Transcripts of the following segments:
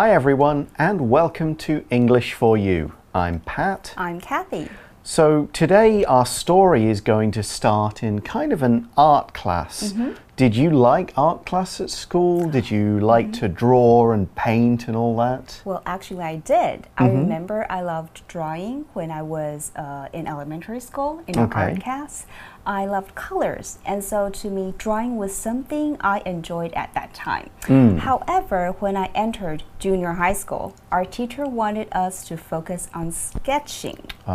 Hi, everyone, and welcome to English for You. I'm Pat. I'm Kathy. So, today our story is going to start in kind of an art class. Mm -hmm. Did you like art class at school? Did you like mm -hmm. to draw and paint and all that? Well, actually, I did. Mm -hmm. I mm-hmm. remember I loved drawing when I was uh, in elementary school in okay. art class. I loved colors, and so to me, drawing was something I enjoyed at that time. Mm. However, when I entered junior high school, our teacher wanted us to focus on sketching, ah.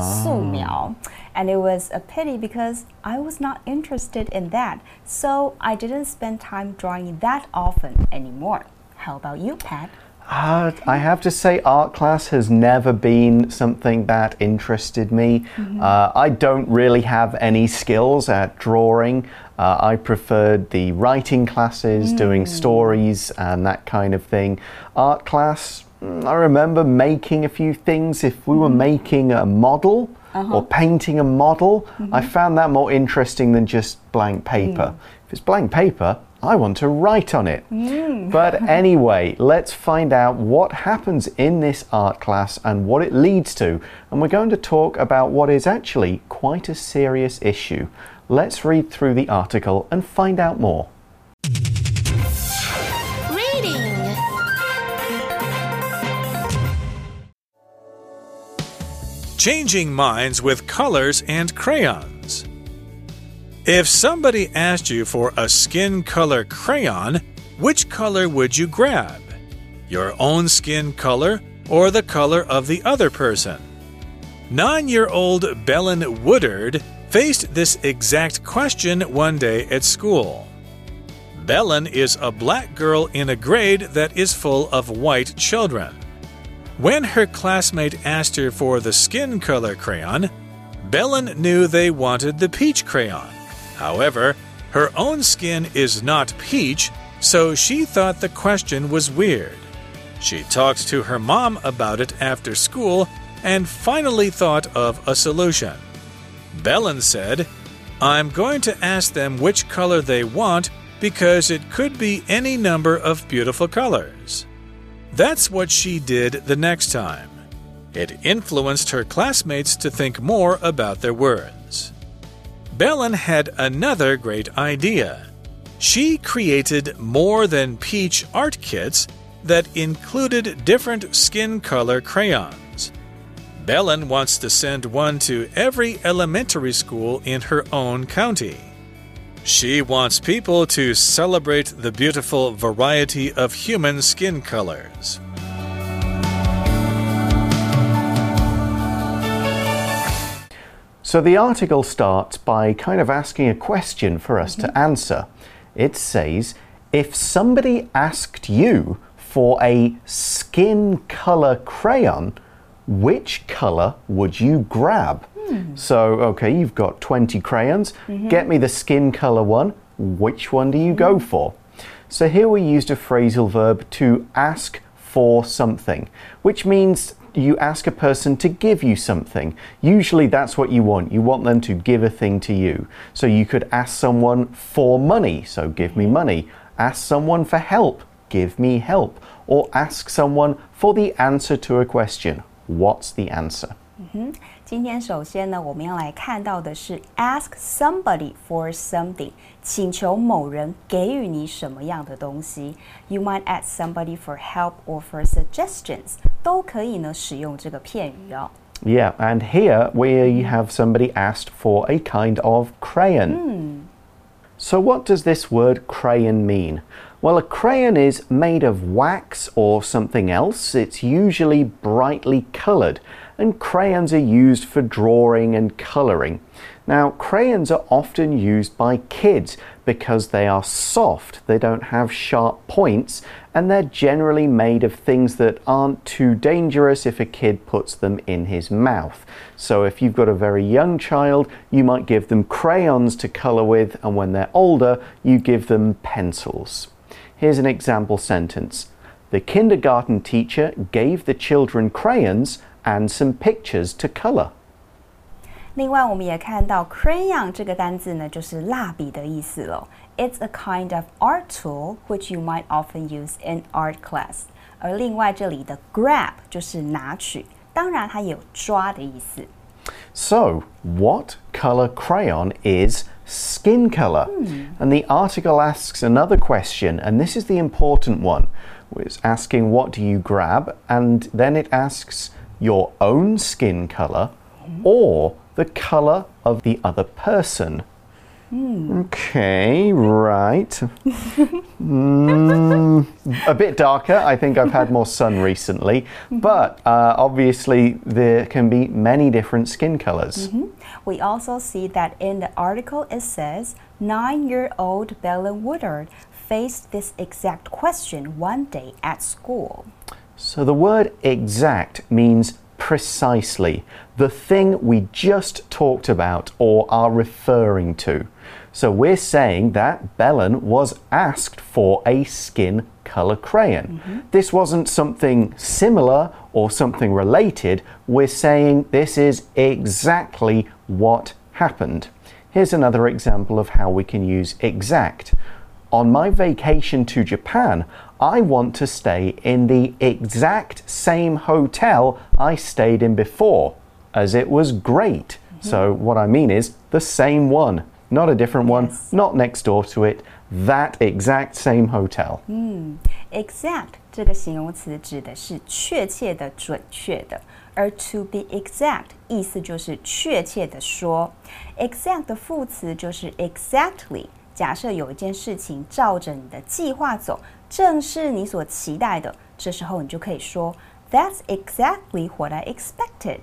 And it was a pity because I was not interested in that, so I didn't spend time drawing that often anymore. How about you, Pat? Uh, I have to say, art class has never been something that interested me. Mm -hmm. uh, I don't really have any skills at drawing. Uh, I preferred the writing classes, mm. doing stories and that kind of thing. Art class, mm, I remember making a few things. If we were mm-hmm. making a model, -huh. or painting a model. Mm -hmm. I mm-hmm. found that more interesting than just blank paper. Mm. If it's blank paper, I want to write on it. Mm. But anyway, let's find out what happens in this art class and what it leads to. And we're going to talk about what is actually quite a serious issue. Let's read through the article and find out more. Changing minds with colors and crayons. If somebody asked you for a skin color crayon, which color would you grab? Your own skin color or the color of the other person? Nine year old Belen Woodard faced this exact question one day at school. Belen is a black girl in a grade that is full of white children. When her classmate asked her for the skin color crayon, Belen knew they wanted the peach crayon. However, her own skin is not peach, so she thought the question was weird. She talked to her mom about it after school and finally thought of a solution. Belen said, I'm going to ask them which color they want because it could be any number of beautiful colors. That's what she did the next time. It influenced her classmates to think more about their words. Belen had another great idea. She created more than peach art kits that included different skin color crayons. Belen wants to send one to every elementary school in her own county. She wants people to celebrate the beautiful variety of human skin colors. So the article starts by kind of asking a question for us mm -hmm. to answer. It says, if somebody asked you for a skin color crayon, which color would you grab? Hmm. So, okay, you've got 20 crayons. Mm -hmm. Get me the skin color one. Which one do you mm go for? So here we used a phrasal verb to ask for something, which means you ask a person to give you something. Usually that's what you want. You want them to give a thing to you. So you could ask someone for money, so give me money. Ask someone for help, give me help. Or ask someone for the answer to a question. What's the answer? Mm -hmm. 今天首先呢，我们要来看到的是 ask somebody for something，请求某人给予你什么样的东西。You might ask somebody for help or for suggestions，都可以呢使用这个片语哦。Yeah, and here we have somebody asked for a kind of crayon. Mm. So, what does this word crayon mean? Well, a crayon is made of wax or something else. It's usually brightly coloured and crayons are used for drawing and colouring. Now, crayons are often used by kids because they are soft, they don't have sharp points, and they're generally made of things that aren't too dangerous if a kid puts them in his mouth. So, if you've got a very young child, you might give them crayons to colour with, and when they're older, you give them pencils. Here's an example sentence The kindergarten teacher gave the children crayons and some pictures to color. 另外，我们也看到 crayon 这个单字呢，就是蜡笔的意思了。It's a kind of art tool which you might often use in art class. 而另外这里的 grab 就是拿取，当然它也有抓的意思。So, what color crayon is skin color? And the article asks another question, and this is the important one. It's asking what do you grab, and then it asks your own skin color or the color of the other person. Okay, right. Mm, a bit darker. I think I've had more sun recently, but uh, obviously there can be many different skin colors. We also see that in the article it says nine year old Belen Woodard faced this exact question one day at school. So the word exact means precisely, the thing we just talked about or are referring to. So we're saying that Belen was asked for a skin color crayon. Mm-hmm. This wasn't something similar or something related. We're saying this is exactly what happened. Here's another example of how we can use exact. On my vacation to Japan, I want to stay in the exact same hotel I stayed in before, as it was great. So, what I mean is the same one, not a different one, Yes. not next door to it, that exact same hotel. Exact 这个形容词指的是确切的、准确的，而 to be exact 意思就是确切的说。Exact 的副词就是 exactly。假设有一件事情照着你的计划走， 正是你所期待的，这时候你就可以说 That's exactly what I expected。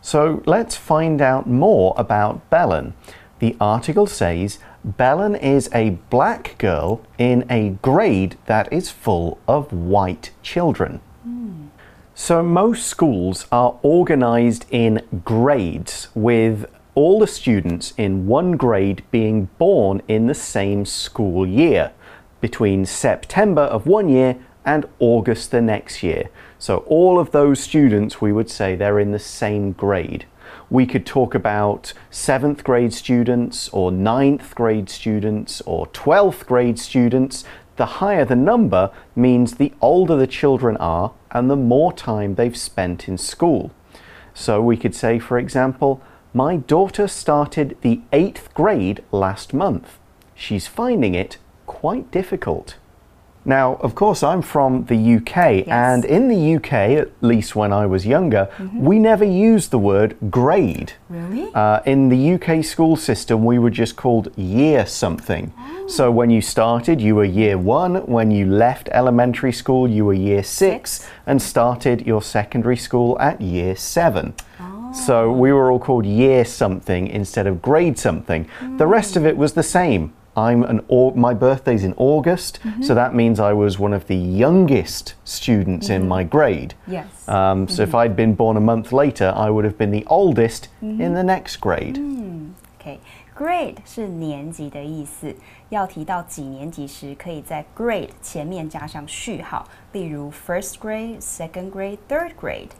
So let's find out more about Belen. The article says Belen is a black girl in a grade that is full of white children. So most schools are organized in grades with all the students in one grade being born in the same school year between September of one year and August the next year. So all of those students, we would say they're in the same grade. We could talk about seventh grade students or ninth grade students or 12th grade students. The higher the number means the older the children are and the more time they've spent in school. So we could say, for example, my daughter started the eighth grade last month. She's finding it quite difficult. Now, of course, I'm from the UK, and in the UK, at least when I was younger, we never used the word grade. Really? Uh, in the UK school system, we were just called year something. Oh. So when you started, you were year one. When you left elementary school, you were year six, Six. and started your secondary school at year seven. Oh. So we were all called year something instead of grade something. The rest of it was the same. I'm an au- my birthday's in August, so that means I was one of the youngest students in my grade. Yes. Um, so if I'd been born a month later, I would have been the oldest in the next grade. OK, grade 是年级的意思。要提到几年级时，可以在 grade 前面加上序号，例如 first grade、second grade、third grade。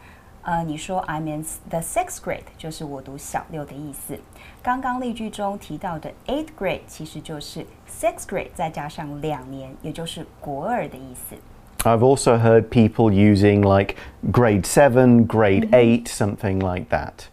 呃，你说 I'm in the sixth grade，就是我读小六的意思。刚刚例句中提到的 eighth grade，其实就是 sixth grade 再加上两年，也就是国二的意思。 I've also heard people using like grade 7, grade 8, something like that.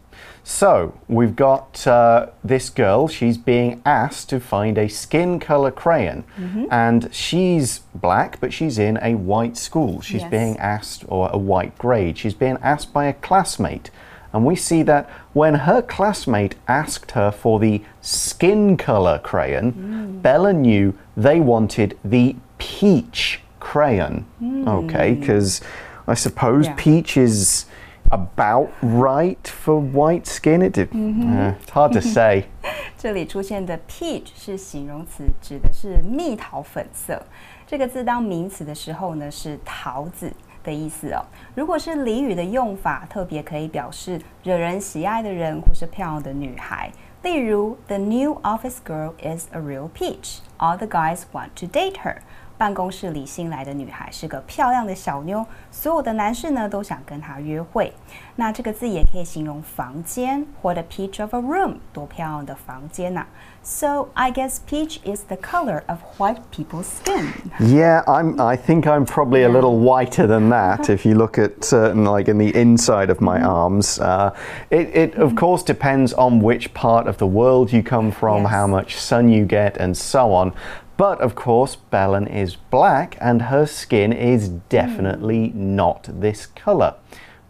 So we've got uh, this girl, she's being asked to find a skin color crayon. Mm-hmm. And she's black, but she's in a white school. She's Yes. being asked, or a white grade, she's being asked by a classmate. And we see that when her classmate asked her for the skin color crayon, mm. Belen knew they wanted the peach crayon. Mm. Okay, because I suppose Yeah. peach is about right for white skin. It did, uh, it's hard to say. 这里出现的 peach 是形容词，指的是蜜桃粉色。这个字当名词的时候呢，是桃子的意思哦。如果是俚语的用法，特别可以表示惹人喜爱的人或是漂亮的女孩。例如，The new office girl is a real peach. All the guys want to date her. 办公室里新来的女孩是个漂亮的小妞，所有的男士呢都想跟她约会。那这个字也可以形容房间，What a peach of a room，多漂亮的房间呐、啊。So I guess peach is the color of white people's skin. Yeah, I'm. I think I'm probably a little whiter than that. if you look at certain, like in the inside of my arms, uh, it, it of course depends on which part of the world you come from, Yes. how much sun you get, and so on. But of course, Belen is black and her skin is hmm. definitely not this color.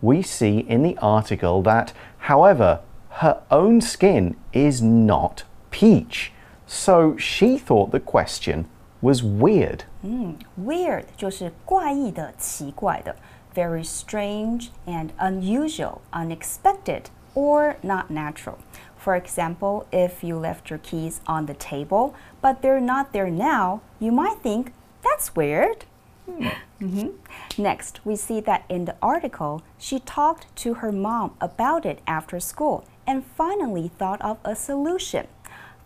We see in the article that, however, her own skin is not peach. So she thought the question was weird. Hmm. 嗯，weird strange and unusual, unexpected or not natural。For example, if you left your keys on the table, but they're not there now, you might think that's weird. Mhm. Next, we see that in the article, she talked to her mom about it after school and finally thought of a solution.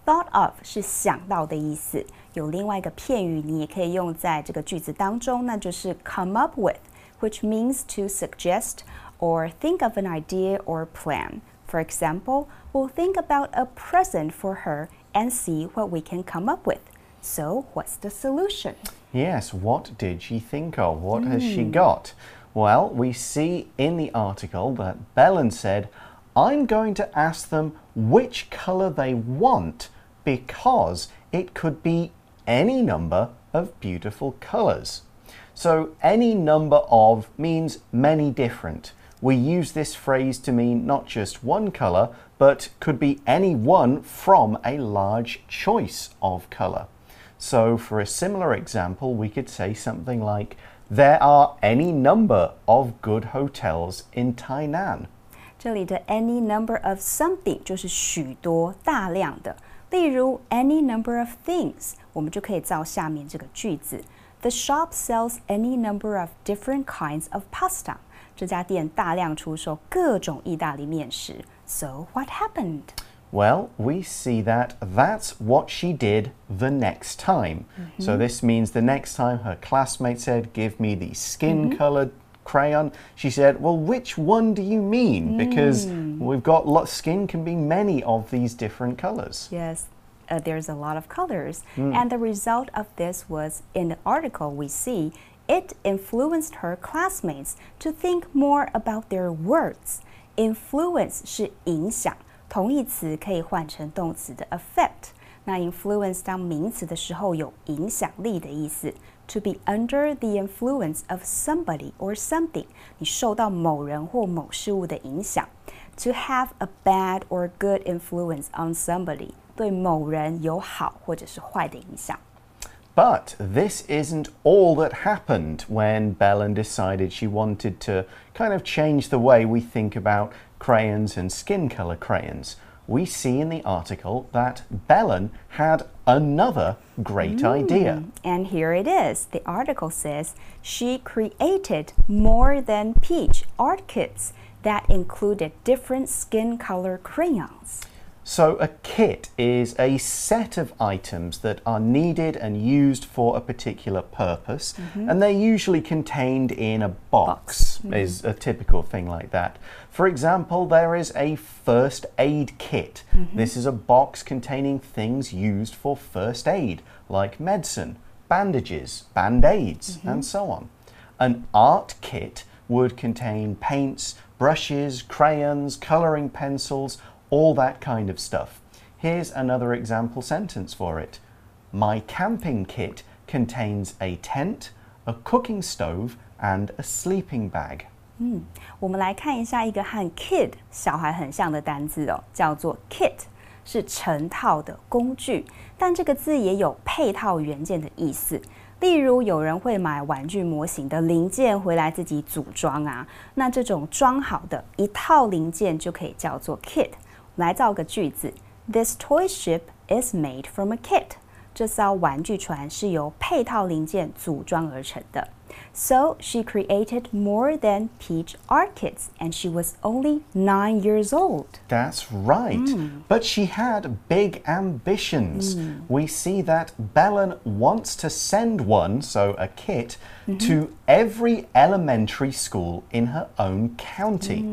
Thought of 是想到的意思，有另外一个片语你也可以用在这个句子当中，那就是 come up with, which means to suggest or think of an idea or plan. For example, we'll think about a present for her and see what we can come up with. So, what's the solution? Yes, what did she think of? What has she hmm. got? Well, we see in the article that Belen said, I'm going to ask them which colour they want because it could be any number of beautiful colours. So, any number of means many different We use this phrase to mean not just one colour, but could be any one from a large choice of colour. So, for a similar example, we could say something like, There are any number of good hotels in Tainan. 这里的 any number of something 就是许多、大量的。例如 any number of things，我们就可以造下面这个句子 ：The shop sells any number of different kinds of pasta。这家店大量出售各种意大利面食。So what happened? Well, we see that that's what she did the next time. So, this means the next time her classmate said, Give me the skin colored crayon, she said, Well, which one do you mean? Because we've got lots, skin can be many of these different colors. Yes, uh, there's a lot of colors. And the result of this was in the article we see it influenced her classmates to think more about their words. Influence 是影响，同义词可以换成动词的 affect。那 influence 当名词的时候有影响力的意思。To be under the influence of somebody or something，你受到某人或某事物的影响。To have a bad or good influence on somebody， 对某人有好或者是坏的影响。 But this isn't all that happened when Belen decided she wanted to kind of change the way we think about crayons and skin color crayons. We see in the article that Belen had another great idea. And here it is. The article says she created more than peach art kits that included different skin color crayons. So, a kit is a set of items that are needed and used for a particular purpose, mm-hmm. and they're usually contained in a box, mm-hmm. is a typical thing like that. For example, there is a first aid kit. Mm-hmm. This is a box containing things used for first aid, like medicine, bandages, band aids, and so on. An art kit would contain paints, brushes, crayons, colouring pencils, all that kind of stuff. Here's another example sentence for it. My camping kit contains a tent, a cooking stove, and a sleeping bag. 我们来看一下一个和 kid 小孩很像的单字哦，叫做 kit，是成套的工具，但这个字也有配套元件的意思。例如，有人会买玩具模型的零件回来自己组装啊，那这种装好的一套零件就可以叫做 kit。 来造个句子：This toy ship is made from a kit。这艘玩具船是由配套零件组装而成的。 So she created more than peach orchids, and she was only nine years old. That's right. Mm. But she had big ambitions. Mm. We see that Belen wants to send one, so a kit, mm -hmm. to every elementary school in her own county.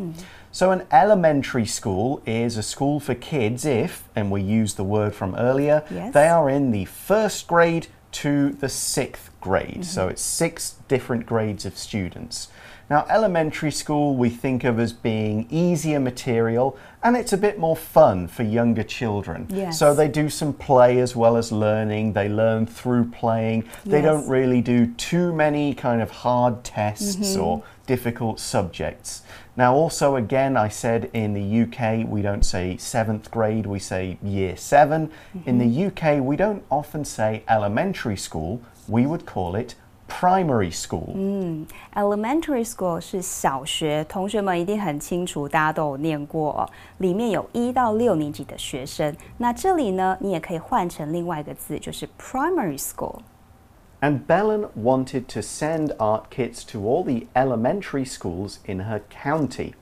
So, an elementary school is a school for kids if, and we used the word from earlier, yes. they are in the first grade to the sixth grade. Mm -hmm. So mm-hmm. it's six different grades of students. Now, elementary school we think of as being easier material and it's a bit more fun for younger children. Yes. So they do some play as well as learning. They learn through playing. They yes. don't really do too many kind of hard tests mm -hmm. or difficult subjects. Now, also, again, I said in the UK we don't say seventh grade, we say year 7 mm -hmm. In the mm-hmm. UK, we don't often say elementary school, we would call it primary school. 嗯，elementary school 是小学，同学们一定很清楚，大家都有念过、哦，里面有一到六年级的学生。那这里呢，你也可以换成另外一个字，就是 primary school。and Belen wanted to send art kits to all the elementary schools in her county.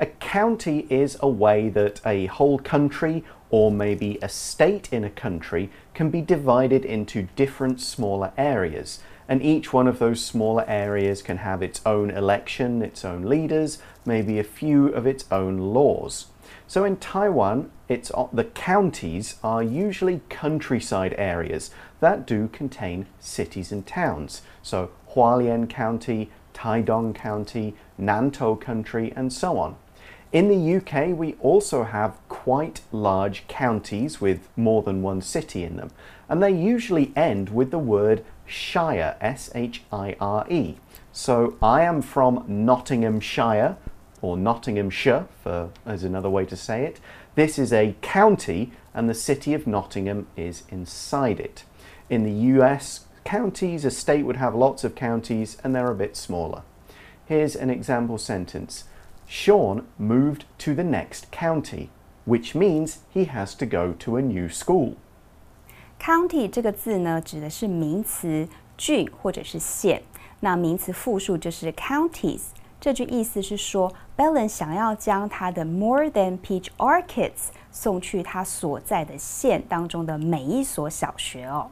A county is a way that a whole country or maybe a state in a country can be divided into different smaller areas. And each one of those smaller areas can have its own election, its own leaders, maybe a few of its own laws. So in Taiwan, it's uh, the counties are usually countryside areas that do contain cities and towns. So Hualien County, Taidong County, Nantou Country, and so on. In the UK, we also have quite large counties with more than one city in them, and they usually end with the word shire, S H I R E. So I am from Nottinghamshire, or Nottinghamshire, for, as another way to say it. This is a county, and the city of Nottingham is inside it. In the US, counties, a state would have lots of counties, and they're a bit smaller. Here's an example sentence Sean moved to the next county, which means he has to go to a new school. County 这个字呢，指的是名词郡或者是县，那名词复数就是 counties。这句意思是说，Belen 想要将他的 More Than Peach Art Kits 送去他所在的县当中的每一所小学哦。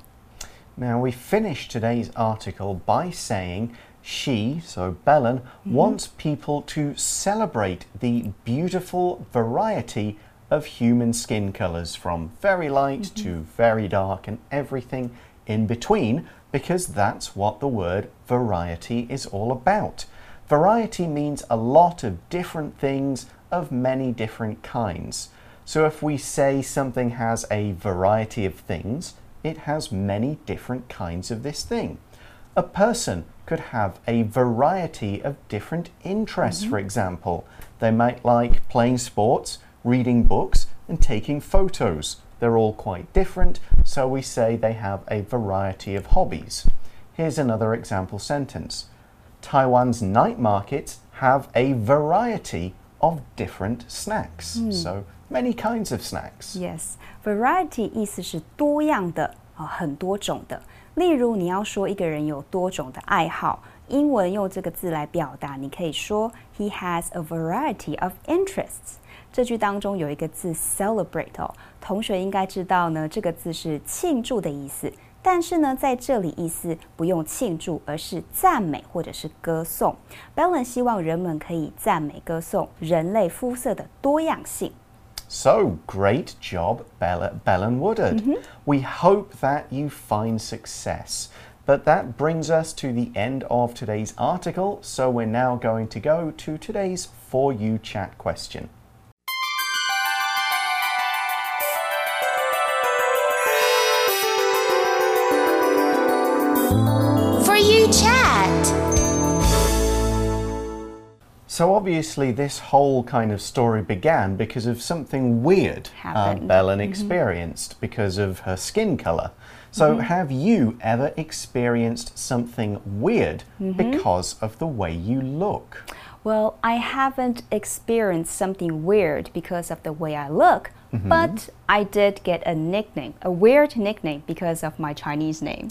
Now we finish today's article by saying she, so Belen, mm -hmm. wants people to celebrate the beautiful variety of human skin colours from very light mm -hmm. to very dark and everything in between because that's what the word variety is all about. Variety means a lot of different things of many different kinds. So if we say something has a variety of things, it has many different kinds of this thing A person could have a variety of different interests, mm -hmm. for example. They might like playing sports, reading books, and taking photos. They're all quite different, so we say they have a variety of hobbies. Here's another example sentence Taiwan's night markets have a variety of different snacks. Mm. So many kinds of snacks. Yes, variety 意思是多样的啊，很多种的。 例如，你要说一个人有多种的爱好，英文用这个字来表达，你可以说 He has a variety of interests。这句当中有一个字 celebrate 哦，同学应该知道呢，这个字是庆祝的意思。但是呢，在这里意思不用庆祝，而是赞美或者是歌颂。Belen 希望人们可以赞美歌颂人类肤色的多样性。So great job, Bella, Belen Woodard. Mm -hmm. We hope that you find success. But that brings us to the end of today's article, so we're now going to go to today's For You Chat question. So obviously, this whole kind of story began because of something weird uh, Belen mm -hmm. experienced because of her skin color. So, mm -hmm. have you ever experienced something weird mm -hmm. because of the way you look? Well, I haven't experienced something weird because of the way I look, mm -hmm. but I did get a nickname, a weird nickname because of my Chinese name.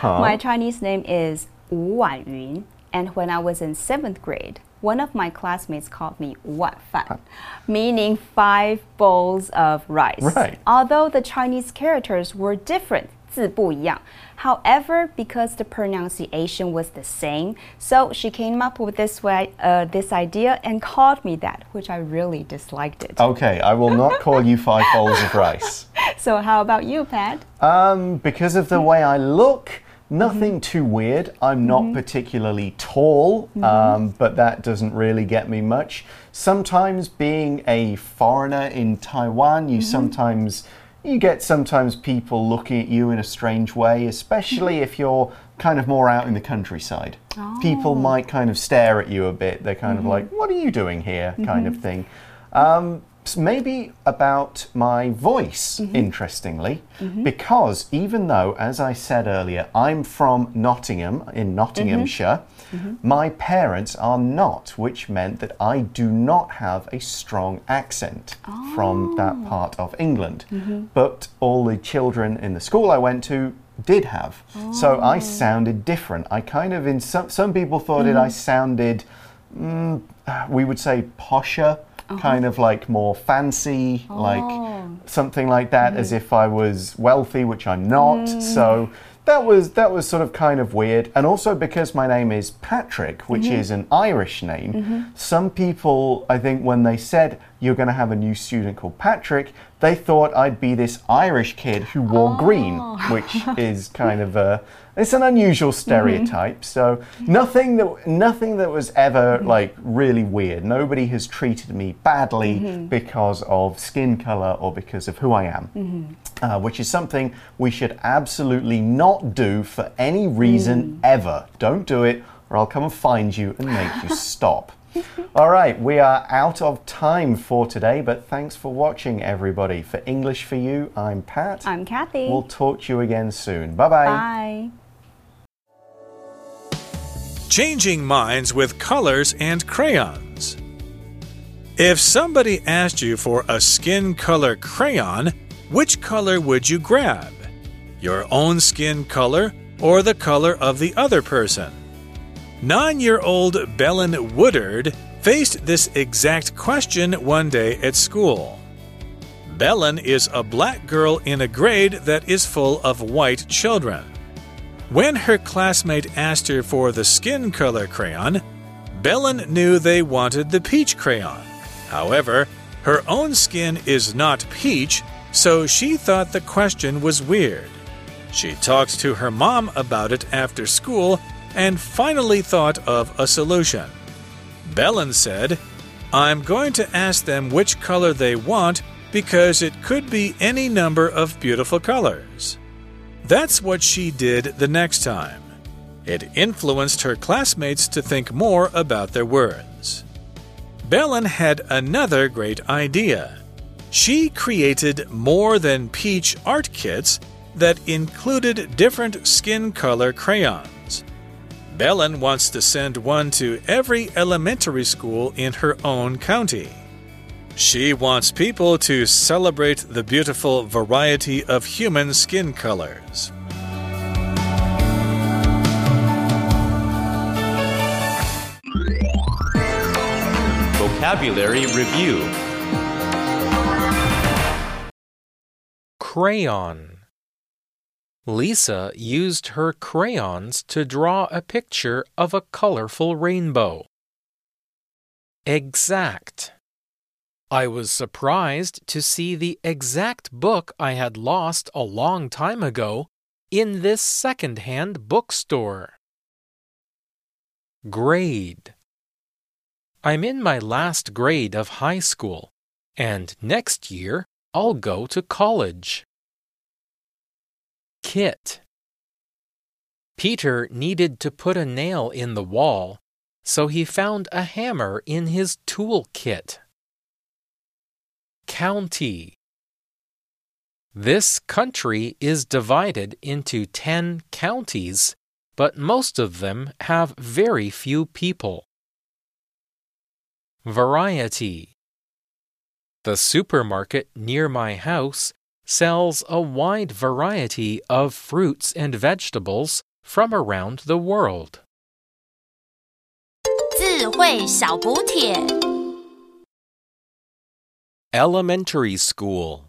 Huh? My Chinese name is Wu Wan Yun. And when I was in seventh grade, one of my classmates called me Wan Fan, meaning five bowls of rice. Right. Although the Chinese characters were different, 字不一样. However, because the pronunciation was the same, so she came up with this way, uh, this idea and called me that, which I really disliked it. Okay, I will not call you five bowls of rice. So how about you, Pat? Um, because of the way I look, nothing mm-hmm. too weird. I'm not mm-hmm. particularly tall, mm-hmm. um, but that doesn't really get me much. Sometimes being a foreigner in Taiwan, you sometimes you get sometimes people looking at you in a strange way, especially if you're kind of more out in the countryside. People oh. might kind of stare at you a bit. They're kind of like, "What are you doing here?" kind of thing. Um, maybe about my voice, mm-hmm. interestingly, mm-hmm. because even though, as I said earlier, I'm from Nottingham in Nottinghamshire, mm-hmm. my parents are not, which meant that I do not have a strong accent from oh. that part of England. But all the children in the school I went to did have. So I oh. sounded different. I kind of, in some, some people thought that I sounded mm, we would say posher, Uh-huh. kind of like more fancy, oh. like something like that, as mm-hmm. if I was wealthy, which I'm not. Mm. So that was that was sort of kind of weird. And also because my name is Patrick, which mm-hmm. is an Irish name, mm-hmm. some people I think when they said you're going to have a new student called Patrick, they thought I'd be this Irish kid who wore oh. green, which is kind of a it's an unusual stereotype. Mm-hmm. So nothing that nothing that was ever mm-hmm. like really weird. Nobody has treated me badly mm-hmm. because of skin color or because of who I am. Uh, which is something we should absolutely not do for any reason mm. ever. Don't do it, or I'll come and find you and make you stop. All right, we are out of time for today, but thanks for watching, everybody. For English for You, I'm Pat. I'm Kathy. We'll talk to you again soon. Bye bye. Bye. Changing minds with colors and crayons. If somebody asked you for a skin color crayon, which color would you grab? Your own skin color or the color of the other person? Nine year old Belen Woodard faced this exact question one day at school. Belen is a black girl in a grade that is full of white children. When her classmate asked her for the skin color crayon, Belen knew they wanted the peach crayon. However, her own skin is not peach, so she thought the question was weird. She talked to her mom about it after school and finally thought of a solution. Belen said, I'm going to ask them which color they want because it could be any number of beautiful colors. That's what she did the next time. It influenced her classmates to think more about their words. Belen had another great idea. She created more than peach art kits that included different skin color crayons. Belen wants to send one to every elementary school in her own county. She wants people to celebrate the beautiful variety of human skin colors. Vocabulary Review Crayon. Lisa used her crayons to draw a picture of a colorful rainbow. Exact. I was surprised to see the exact book I had lost a long time ago in this second-hand bookstore. Grade. I'm in my last grade of high school, and next year I'll go to college. Kit. Peter needed to put a nail in the wall, so he found a hammer in his tool kit. County. This country is divided into 10 counties, but most of them have very few people. Variety. The supermarket near my house sells a wide variety of fruits and vegetables from around the world. 智慧小补帖。 Elementary School